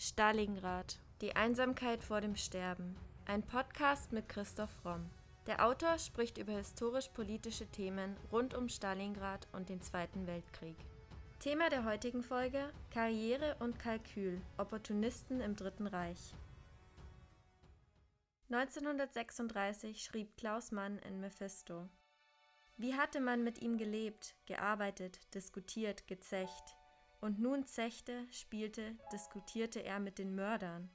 Stalingrad. Die Einsamkeit vor dem Sterben. Ein Podcast mit Christoph Romm. Der Autor spricht über historisch-politische Themen rund um Stalingrad und den Zweiten Weltkrieg. Thema der heutigen Folge: Karriere und Kalkül. Opportunisten im Dritten Reich. 1936 schrieb Klaus Mann in Mephisto. Wie hatte man mit ihm gelebt, gearbeitet, diskutiert, gezecht? Und nun zechte, spielte, diskutierte er mit den Mördern.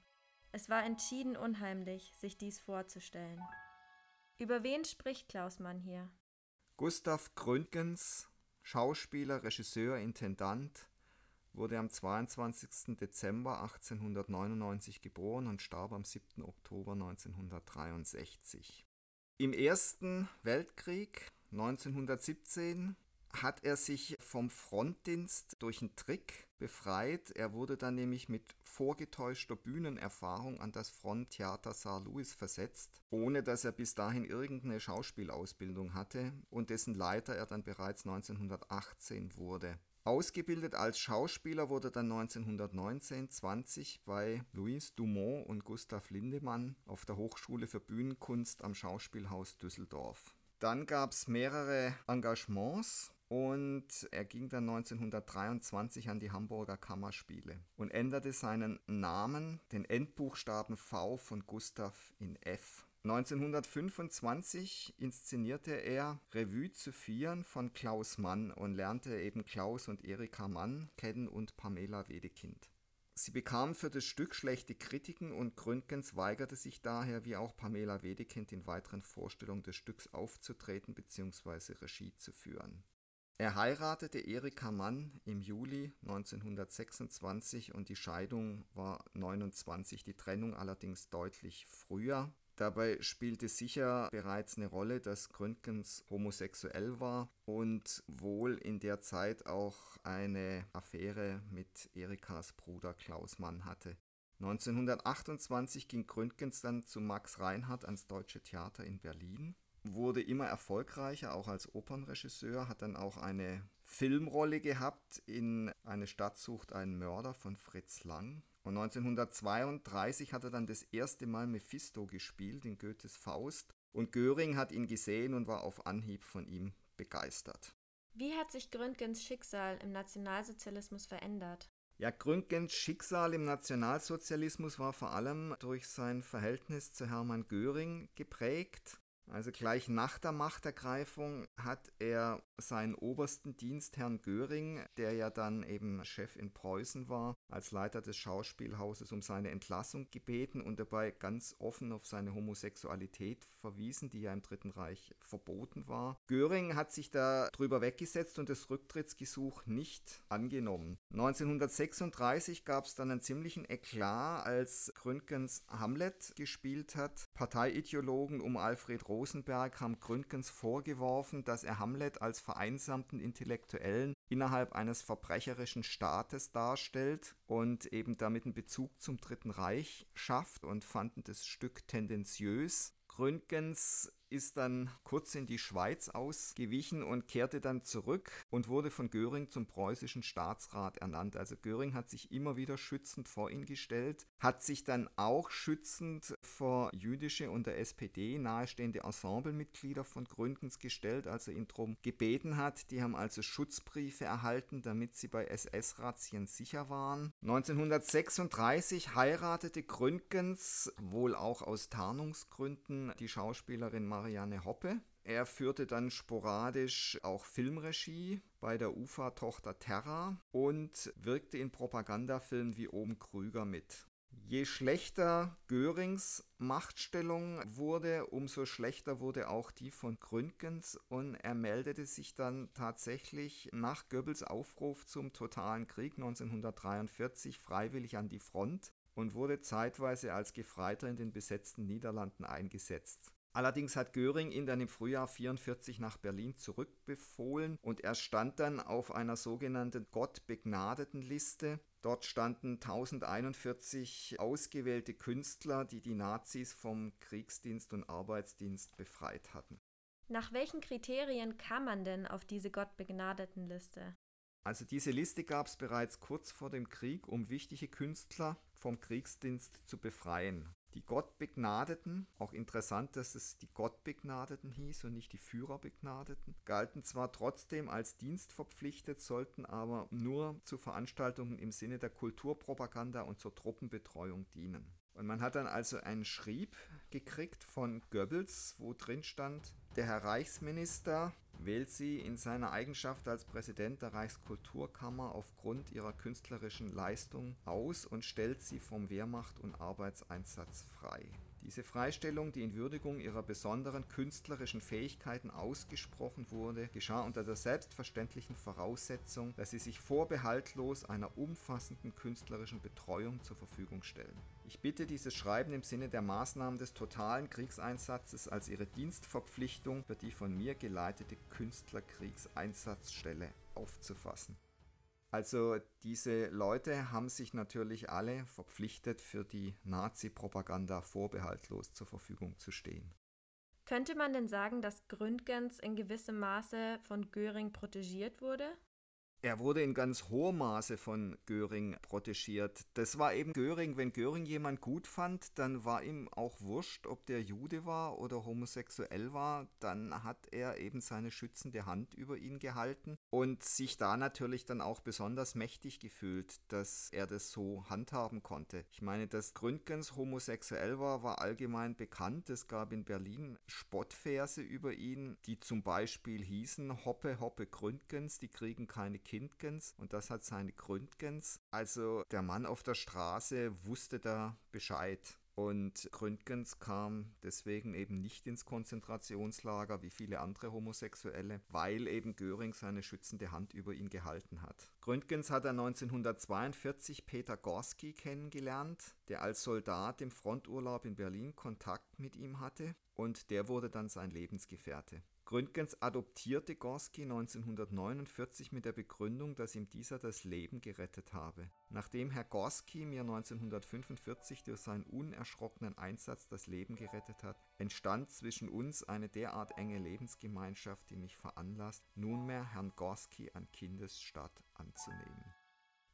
Es war entschieden unheimlich, sich dies vorzustellen. Über wen spricht Klaus Mann hier? Gustav Gründgens, Schauspieler, Regisseur, Intendant, wurde am 22. Dezember 1899 geboren und starb am 7. Oktober 1963. Im Ersten Weltkrieg 1917 hat er sich vom Frontdienst durch einen Trick befreit. Er wurde dann nämlich mit vorgetäuschter Bühnenerfahrung an das Fronttheater Saar Louis versetzt, ohne dass er bis dahin irgendeine Schauspielausbildung hatte und dessen Leiter er dann bereits 1918 wurde. Ausgebildet als Schauspieler wurde dann 1919-20 bei Louis Dumont und Gustav Lindemann auf der Hochschule für Bühnenkunst am Schauspielhaus Düsseldorf. Dann gab es mehrere Engagements und er ging dann 1923 an die Hamburger Kammerspiele und änderte seinen Namen, den Endbuchstaben V von Gustav in F. 1925 inszenierte er Revue zu Vieren von Klaus Mann und lernte eben Klaus und Erika Mann kennen und Pamela Wedekind. Sie bekam für das Stück schlechte Kritiken und Gründgens weigerte sich daher, wie auch Pamela Wedekind, in weiteren Vorstellungen des Stücks aufzutreten bzw. Regie zu führen. Er heiratete Erika Mann im Juli 1926 und die Scheidung war 29, die Trennung allerdings deutlich früher. Dabei spielte sicher bereits eine Rolle, dass Gründgens homosexuell war und wohl in der Zeit auch eine Affäre mit Erikas Bruder Klaus Mann hatte. 1928 ging Gründgens dann zu Max Reinhardt ans Deutsche Theater in Berlin wurde immer erfolgreicher, auch als Opernregisseur, hat dann auch eine Filmrolle gehabt in Eine Stadt sucht einen Mörder von Fritz Lang. Und 1932 hat er dann das erste Mal Mephisto gespielt in Goethes Faust. Und Göring hat ihn gesehen und war auf Anhieb von ihm begeistert. Wie hat sich Gründgens Schicksal im Nationalsozialismus verändert? Ja, Gründgens Schicksal im Nationalsozialismus war vor allem durch sein Verhältnis zu Hermann Göring geprägt. Also gleich nach der Machtergreifung hat er seinen obersten Dienstherrn Göring, der ja dann eben Chef in Preußen war, als Leiter des Schauspielhauses um seine Entlassung gebeten und dabei ganz offen auf seine Homosexualität verwiesen, die ja im Dritten Reich verboten war. Göring hat sich da drüber weggesetzt und das Rücktrittsgesuch nicht angenommen. 1936 gab es dann einen ziemlichen Eklat, als Gründgens Hamlet gespielt hat. Parteiideologen um Alfred Rosenberg haben Gründgens vorgeworfen, dass er Hamlet als vereinsamten Intellektuellen innerhalb eines verbrecherischen Staates darstellt und eben damit einen Bezug zum Dritten Reich schafft und fanden das Stück tendenziös. Gründgens ist dann kurz in die Schweiz ausgewichen und kehrte dann zurück und wurde von Göring zum preußischen Staatsrat ernannt. Also Göring hat sich immer wieder schützend vor ihn gestellt, hat sich dann auch schützend vor jüdische und der SPD nahestehende Ensemblemitglieder von Gründgens gestellt, als er ihn darum gebeten hat. Die haben also Schutzbriefe erhalten, damit sie bei SS-Razzien sicher waren. 1936 heiratete Gründgens, wohl auch aus Tarnungsgründen, die Schauspielerin Maria Marianne Hoppe. Er führte dann sporadisch auch Filmregie bei der UFA-Tochter Terra und wirkte in Propagandafilmen wie Oben Krüger mit. Je schlechter Görings Machtstellung wurde, umso schlechter wurde auch die von Gründgens und er meldete sich dann tatsächlich nach Goebbels Aufruf zum totalen Krieg 1943 freiwillig an die Front und wurde zeitweise als Gefreiter in den besetzten Niederlanden eingesetzt. Allerdings hat Göring ihn dann im Frühjahr 44 nach Berlin zurückbefohlen und er stand dann auf einer sogenannten Gottbegnadeten Liste. Dort standen 1041 ausgewählte Künstler, die die Nazis vom Kriegsdienst und Arbeitsdienst befreit hatten. Nach welchen Kriterien kam man denn auf diese Gottbegnadeten Liste? Also diese Liste gab es bereits kurz vor dem Krieg, um wichtige Künstler vom Kriegsdienst zu befreien. Die Gottbegnadeten, auch interessant, dass es die Gottbegnadeten hieß und nicht die Führerbegnadeten, galten zwar trotzdem als dienstverpflichtet, sollten aber nur zu Veranstaltungen im Sinne der Kulturpropaganda und zur Truppenbetreuung dienen. Und man hat dann also einen Schrieb gekriegt von Goebbels, wo drin stand, der Herr Reichsminister wählt sie in seiner Eigenschaft als Präsident der Reichskulturkammer aufgrund ihrer künstlerischen Leistung aus und stellt sie vom Wehrmacht und Arbeitseinsatz frei. Diese Freistellung, die in Würdigung ihrer besonderen künstlerischen Fähigkeiten ausgesprochen wurde, geschah unter der selbstverständlichen Voraussetzung, dass sie sich vorbehaltlos einer umfassenden künstlerischen Betreuung zur Verfügung stellen. Ich bitte dieses Schreiben im Sinne der Maßnahmen des totalen Kriegseinsatzes als ihre Dienstverpflichtung für die von mir geleitete Künstlerkriegseinsatzstelle aufzufassen. Also diese Leute haben sich natürlich alle verpflichtet, für die Nazi-Propaganda vorbehaltlos zur Verfügung zu stehen. Könnte man denn sagen, dass Gründgens in gewissem Maße von Göring protegiert wurde? Er wurde in ganz hohem Maße von Göring protegiert. Das war eben Göring. Wenn Göring jemand gut fand, dann war ihm auch wurscht, ob der Jude war oder homosexuell war. Dann hat er eben seine schützende Hand über ihn gehalten und sich da natürlich dann auch besonders mächtig gefühlt, dass er das so handhaben konnte. Ich meine, dass Gründgens homosexuell war, war allgemein bekannt. Es gab in Berlin Spottverse über ihn, die zum Beispiel hießen Hoppe, Hoppe Gründgens, die kriegen keine. Kindgens und das hat seine Gründgens. Also der Mann auf der Straße wusste da Bescheid. Und Gründgens kam deswegen eben nicht ins Konzentrationslager wie viele andere Homosexuelle, weil eben Göring seine schützende Hand über ihn gehalten hat. Gründgens hat er 1942 Peter Gorski kennengelernt, der als Soldat im Fronturlaub in Berlin Kontakt mit ihm hatte und der wurde dann sein Lebensgefährte. Gründgens adoptierte Gorski 1949 mit der Begründung, dass ihm dieser das Leben gerettet habe. Nachdem Herr Gorski mir 1945 durch seinen unerschrockenen Einsatz das Leben gerettet hat, entstand zwischen uns eine derart enge Lebensgemeinschaft, die mich veranlasst, nunmehr Herrn Gorski an Kindesstatt anzunehmen.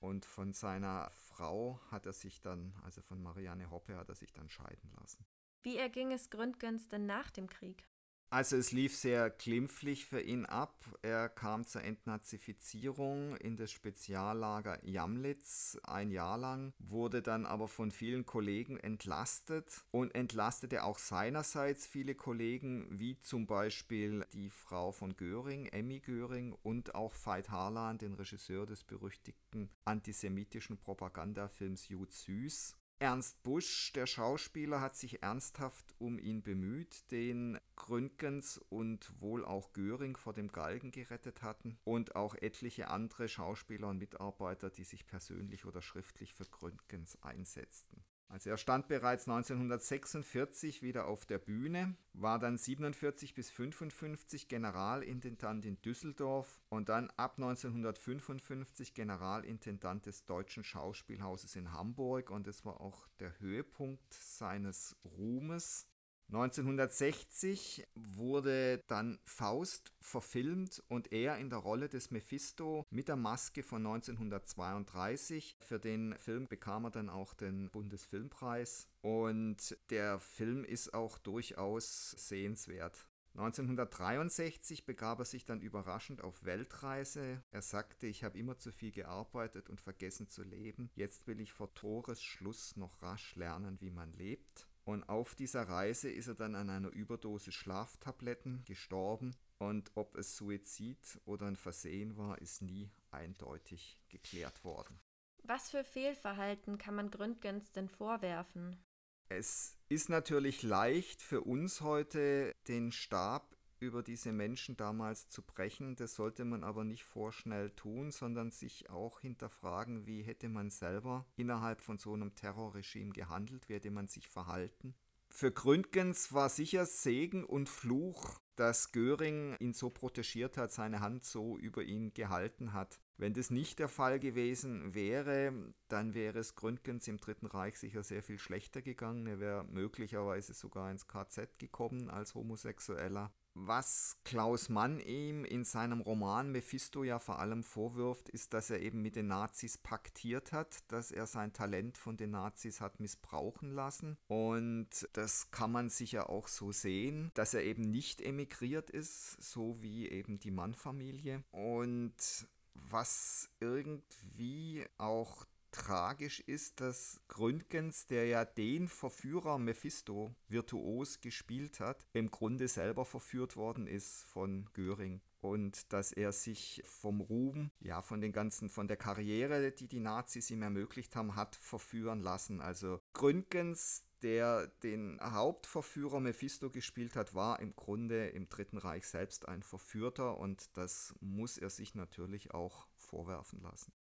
Und von seiner Frau hat er sich dann, also von Marianne Hoppe, hat er sich dann scheiden lassen. Wie erging es Gründgens denn nach dem Krieg? Also es lief sehr glimpflich für ihn ab. Er kam zur Entnazifizierung in das Speziallager Jamlitz ein Jahr lang, wurde dann aber von vielen Kollegen entlastet und entlastete auch seinerseits viele Kollegen, wie zum Beispiel die Frau von Göring, Emmy Göring und auch Veit Harlan, den Regisseur des berüchtigten antisemitischen Propagandafilms Jud Süß. Ernst Busch, der Schauspieler, hat sich ernsthaft um ihn bemüht, den Gründgens und wohl auch Göring vor dem Galgen gerettet hatten und auch etliche andere Schauspieler und Mitarbeiter, die sich persönlich oder schriftlich für Gründgens einsetzten. Also er stand bereits 1946 wieder auf der Bühne, war dann 47 bis 55 Generalintendant in Düsseldorf und dann ab 1955 Generalintendant des Deutschen Schauspielhauses in Hamburg und es war auch der Höhepunkt seines Ruhmes. 1960 wurde dann Faust verfilmt und er in der Rolle des Mephisto mit der Maske von 1932. Für den Film bekam er dann auch den Bundesfilmpreis und der Film ist auch durchaus sehenswert. 1963 begab er sich dann überraschend auf Weltreise. Er sagte, ich habe immer zu viel gearbeitet und vergessen zu leben. Jetzt will ich vor Tores Schluss noch rasch lernen, wie man lebt. Und auf dieser Reise ist er dann an einer Überdosis Schlaftabletten gestorben. Und ob es Suizid oder ein Versehen war, ist nie eindeutig geklärt worden. Was für Fehlverhalten kann man Gründgens denn vorwerfen? Es ist natürlich leicht für uns heute, den Stab über diese Menschen damals zu brechen. Das sollte man aber nicht vorschnell tun, sondern sich auch hinterfragen, wie hätte man selber innerhalb von so einem Terrorregime gehandelt, wie hätte man sich verhalten. Für Gründgens war sicher Segen und Fluch, dass Göring ihn so protegiert hat, seine Hand so über ihn gehalten hat. Wenn das nicht der Fall gewesen wäre, dann wäre es Gründgens im Dritten Reich sicher sehr viel schlechter gegangen. Er wäre möglicherweise sogar ins KZ gekommen als Homosexueller. Was Klaus Mann ihm in seinem Roman Mephisto ja vor allem vorwirft, ist, dass er eben mit den Nazis paktiert hat, dass er sein Talent von den Nazis hat missbrauchen lassen. Und das kann man sicher auch so sehen, dass er eben nicht emigriert ist, so wie eben die Mann-Familie. Und was irgendwie auch tragisch ist, dass Gründgens, der ja den Verführer Mephisto virtuos gespielt hat, im Grunde selber verführt worden ist von Göring und dass er sich vom Ruhm, ja, von den ganzen, von der Karriere, die die Nazis ihm ermöglicht haben, hat verführen lassen. Also Gründgens, der den Hauptverführer Mephisto gespielt hat, war im Grunde im Dritten Reich selbst ein Verführter und das muss er sich natürlich auch vorwerfen lassen.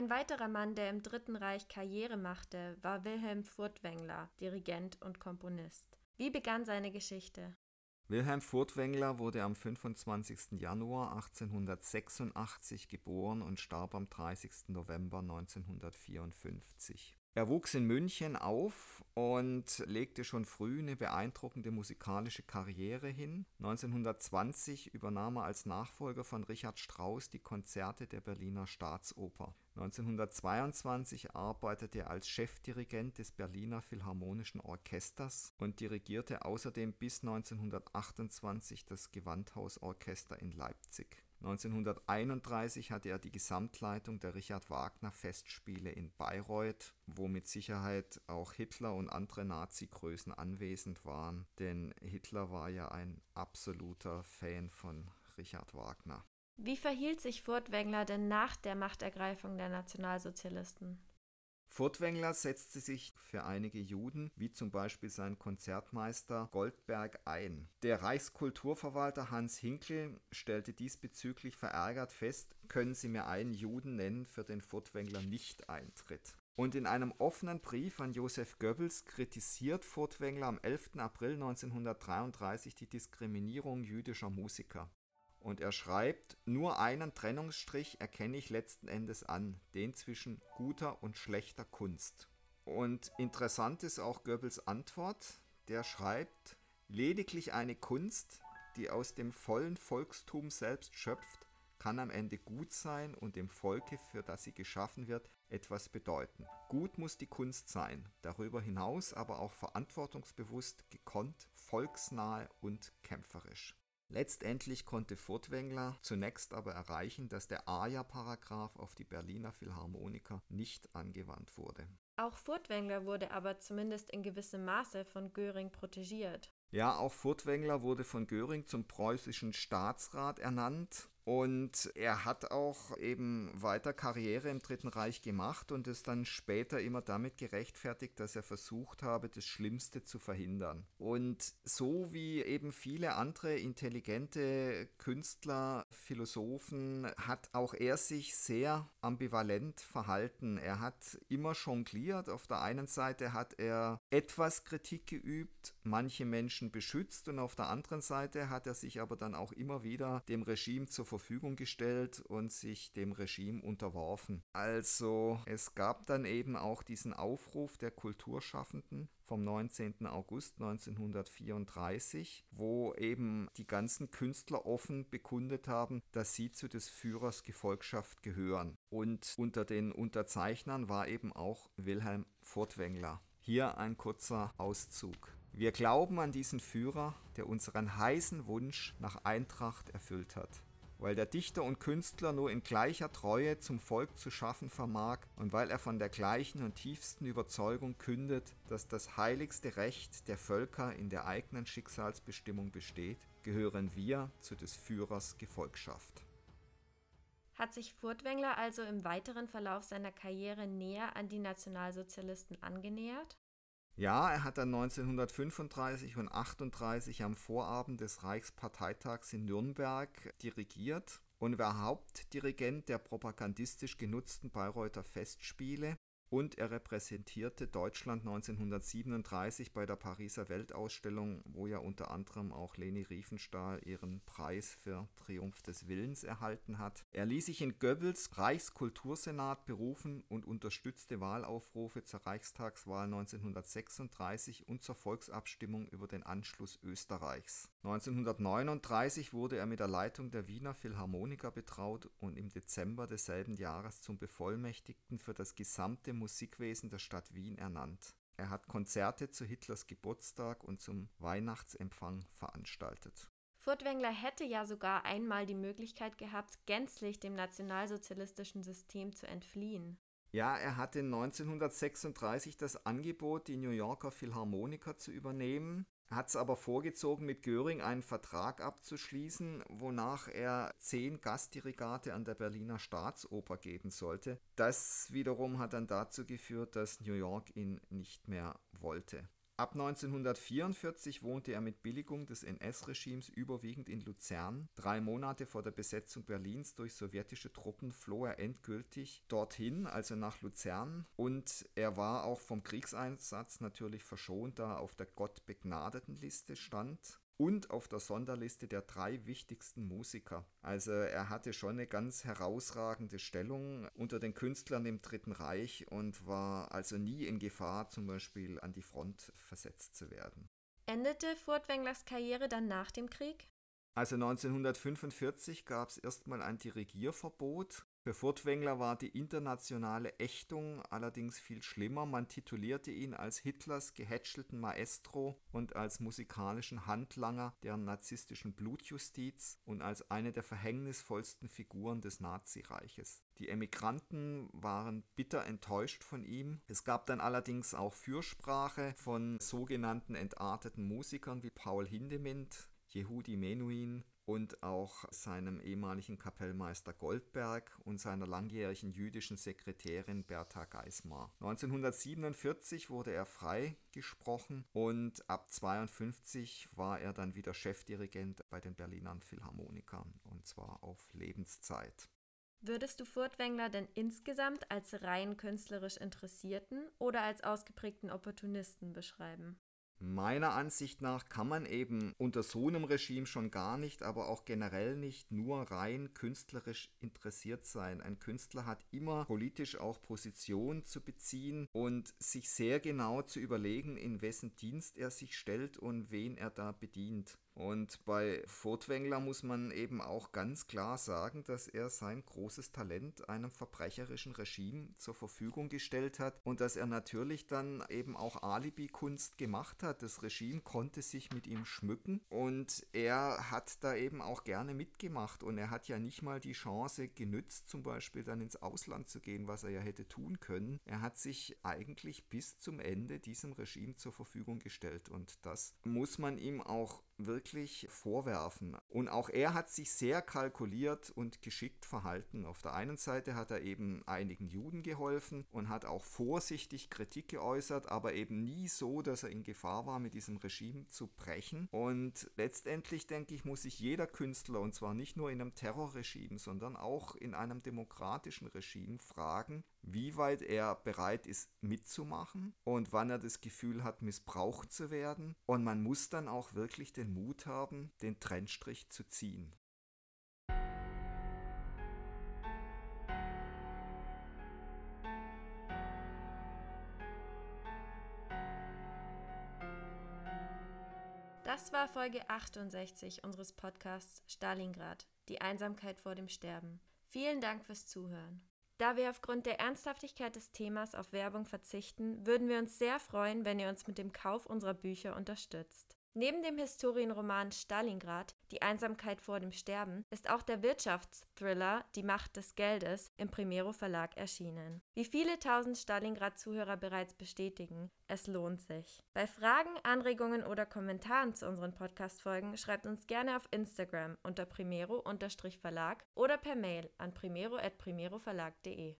Ein weiterer Mann, der im Dritten Reich Karriere machte, war Wilhelm Furtwängler, Dirigent und Komponist. Wie begann seine Geschichte? Wilhelm Furtwängler wurde am 25. Januar 1886 geboren und starb am 30. November 1954. Er wuchs in München auf und legte schon früh eine beeindruckende musikalische Karriere hin. 1920 übernahm er als Nachfolger von Richard Strauss die Konzerte der Berliner Staatsoper. 1922 arbeitete er als Chefdirigent des Berliner Philharmonischen Orchesters und dirigierte außerdem bis 1928 das Gewandhausorchester in Leipzig. 1931 hatte er die Gesamtleitung der Richard Wagner Festspiele in Bayreuth, wo mit Sicherheit auch Hitler und andere Nazi-Größen anwesend waren, denn Hitler war ja ein absoluter Fan von Richard Wagner. Wie verhielt sich Furtwängler denn nach der Machtergreifung der Nationalsozialisten? Furtwängler setzte sich für einige Juden, wie zum Beispiel sein Konzertmeister Goldberg, ein. Der Reichskulturverwalter Hans Hinkel stellte diesbezüglich verärgert fest, können Sie mir einen Juden nennen, für den Furtwängler nicht eintritt. Und in einem offenen Brief an Josef Goebbels kritisiert Furtwängler am 11. April 1933 die Diskriminierung jüdischer Musiker. Und er schreibt, nur einen Trennungsstrich erkenne ich letzten Endes an, den zwischen guter und schlechter Kunst. Und interessant ist auch Goebbels Antwort, der schreibt, lediglich eine Kunst, die aus dem vollen Volkstum selbst schöpft, kann am Ende gut sein und dem Volke, für das sie geschaffen wird, etwas bedeuten. Gut muss die Kunst sein, darüber hinaus aber auch verantwortungsbewusst, gekonnt, volksnahe und kämpferisch. Letztendlich konnte Furtwängler zunächst aber erreichen, dass der AJA-Paragraph auf die Berliner Philharmoniker nicht angewandt wurde. Auch Furtwängler wurde aber zumindest in gewissem Maße von Göring protegiert. Ja, auch Furtwängler wurde von Göring zum preußischen Staatsrat ernannt und er hat auch eben weiter Karriere im Dritten Reich gemacht und es dann später immer damit gerechtfertigt, dass er versucht habe, das Schlimmste zu verhindern. Und so wie eben viele andere intelligente Künstler, Philosophen, hat auch er sich sehr ambivalent verhalten. Er hat immer jongliert. Auf der einen Seite hat er etwas Kritik geübt, manche Menschen beschützt und auf der anderen Seite hat er sich aber dann auch immer wieder dem Regime zur Verfügung Verfügung gestellt und sich dem Regime unterworfen. Also es gab dann eben auch diesen Aufruf der Kulturschaffenden vom 19. August 1934, wo eben die ganzen Künstler offen bekundet haben, dass sie zu des Führers Gefolgschaft gehören. Und unter den Unterzeichnern war eben auch Wilhelm Furtwängler. Hier ein kurzer Auszug. Wir glauben an diesen Führer, der unseren heißen Wunsch nach Eintracht erfüllt hat weil der Dichter und Künstler nur in gleicher Treue zum Volk zu schaffen vermag und weil er von der gleichen und tiefsten Überzeugung kündet, dass das heiligste Recht der Völker in der eigenen Schicksalsbestimmung besteht, gehören wir zu des Führers Gefolgschaft. Hat sich Furtwängler also im weiteren Verlauf seiner Karriere näher an die Nationalsozialisten angenähert? Ja, er hat dann 1935 und 38 am Vorabend des Reichsparteitags in Nürnberg dirigiert. Und war Hauptdirigent der propagandistisch genutzten Bayreuther Festspiele und er repräsentierte Deutschland 1937 bei der Pariser Weltausstellung, wo ja unter anderem auch Leni Riefenstahl ihren Preis für Triumph des Willens erhalten hat. Er ließ sich in Goebbels Reichskultursenat berufen und unterstützte Wahlaufrufe zur Reichstagswahl 1936 und zur Volksabstimmung über den Anschluss Österreichs. 1939 wurde er mit der Leitung der Wiener Philharmoniker betraut und im Dezember desselben Jahres zum Bevollmächtigten für das gesamte Musikwesen der Stadt Wien ernannt. Er hat Konzerte zu Hitlers Geburtstag und zum Weihnachtsempfang veranstaltet. Furtwängler hätte ja sogar einmal die Möglichkeit gehabt, gänzlich dem nationalsozialistischen System zu entfliehen. Ja, er hatte 1936 das Angebot, die New Yorker Philharmoniker zu übernehmen hat es aber vorgezogen, mit Göring einen Vertrag abzuschließen, wonach er zehn Gastdirigate an der Berliner Staatsoper geben sollte. Das wiederum hat dann dazu geführt, dass New York ihn nicht mehr wollte. Ab 1944 wohnte er mit Billigung des NS-Regimes überwiegend in Luzern. Drei Monate vor der Besetzung Berlins durch sowjetische Truppen floh er endgültig dorthin, also nach Luzern. Und er war auch vom Kriegseinsatz natürlich verschont, da er auf der Gottbegnadeten Liste stand und auf der Sonderliste der drei wichtigsten Musiker. Also er hatte schon eine ganz herausragende Stellung unter den Künstlern im Dritten Reich und war also nie in Gefahr, zum Beispiel an die Front versetzt zu werden. Endete Furtwänglers Karriere dann nach dem Krieg? Also 1945 gab es erstmal ein Dirigierverbot für Furtwängler war die internationale Ächtung allerdings viel schlimmer. Man titulierte ihn als Hitlers gehätschelten Maestro und als musikalischen Handlanger der narzisstischen Blutjustiz und als eine der verhängnisvollsten Figuren des Nazireiches. Die Emigranten waren bitter enttäuscht von ihm. Es gab dann allerdings auch Fürsprache von sogenannten entarteten Musikern wie Paul Hindemith, Yehudi Menuhin und auch seinem ehemaligen Kapellmeister Goldberg und seiner langjährigen jüdischen Sekretärin Bertha Geismar. 1947 wurde er freigesprochen und ab 52 war er dann wieder Chefdirigent bei den Berlinern Philharmonikern und zwar auf Lebenszeit. Würdest du Furtwängler denn insgesamt als rein künstlerisch Interessierten oder als ausgeprägten Opportunisten beschreiben? Meiner Ansicht nach kann man eben unter so einem Regime schon gar nicht, aber auch generell nicht nur rein künstlerisch interessiert sein. Ein Künstler hat immer politisch auch Position zu beziehen und sich sehr genau zu überlegen, in wessen Dienst er sich stellt und wen er da bedient. Und bei Furtwängler muss man eben auch ganz klar sagen, dass er sein großes Talent einem verbrecherischen Regime zur Verfügung gestellt hat und dass er natürlich dann eben auch Alibi-Kunst gemacht hat. Das Regime konnte sich mit ihm schmücken und er hat da eben auch gerne mitgemacht und er hat ja nicht mal die Chance genützt, zum Beispiel dann ins Ausland zu gehen, was er ja hätte tun können. Er hat sich eigentlich bis zum Ende diesem Regime zur Verfügung gestellt und das muss man ihm auch wirklich vorwerfen. Und auch er hat sich sehr kalkuliert und geschickt verhalten. Auf der einen Seite hat er eben einigen Juden geholfen und hat auch vorsichtig Kritik geäußert, aber eben nie so, dass er in Gefahr war, mit diesem Regime zu brechen. Und letztendlich, denke ich, muss sich jeder Künstler, und zwar nicht nur in einem Terrorregime, sondern auch in einem demokratischen Regime fragen, wie weit er bereit ist mitzumachen und wann er das Gefühl hat, missbraucht zu werden. Und man muss dann auch wirklich den Mut haben, den Trennstrich zu ziehen. Das war Folge 68 unseres Podcasts Stalingrad, die Einsamkeit vor dem Sterben. Vielen Dank fürs Zuhören. Da wir aufgrund der Ernsthaftigkeit des Themas auf Werbung verzichten, würden wir uns sehr freuen, wenn ihr uns mit dem Kauf unserer Bücher unterstützt. Neben dem Historienroman Stalingrad, Die Einsamkeit vor dem Sterben, ist auch der Wirtschaftsthriller Die Macht des Geldes im Primero Verlag erschienen. Wie viele tausend Stalingrad-Zuhörer bereits bestätigen, es lohnt sich. Bei Fragen, Anregungen oder Kommentaren zu unseren Podcast-Folgen schreibt uns gerne auf Instagram unter primero-verlag oder per Mail an primero.primeroverlag.de.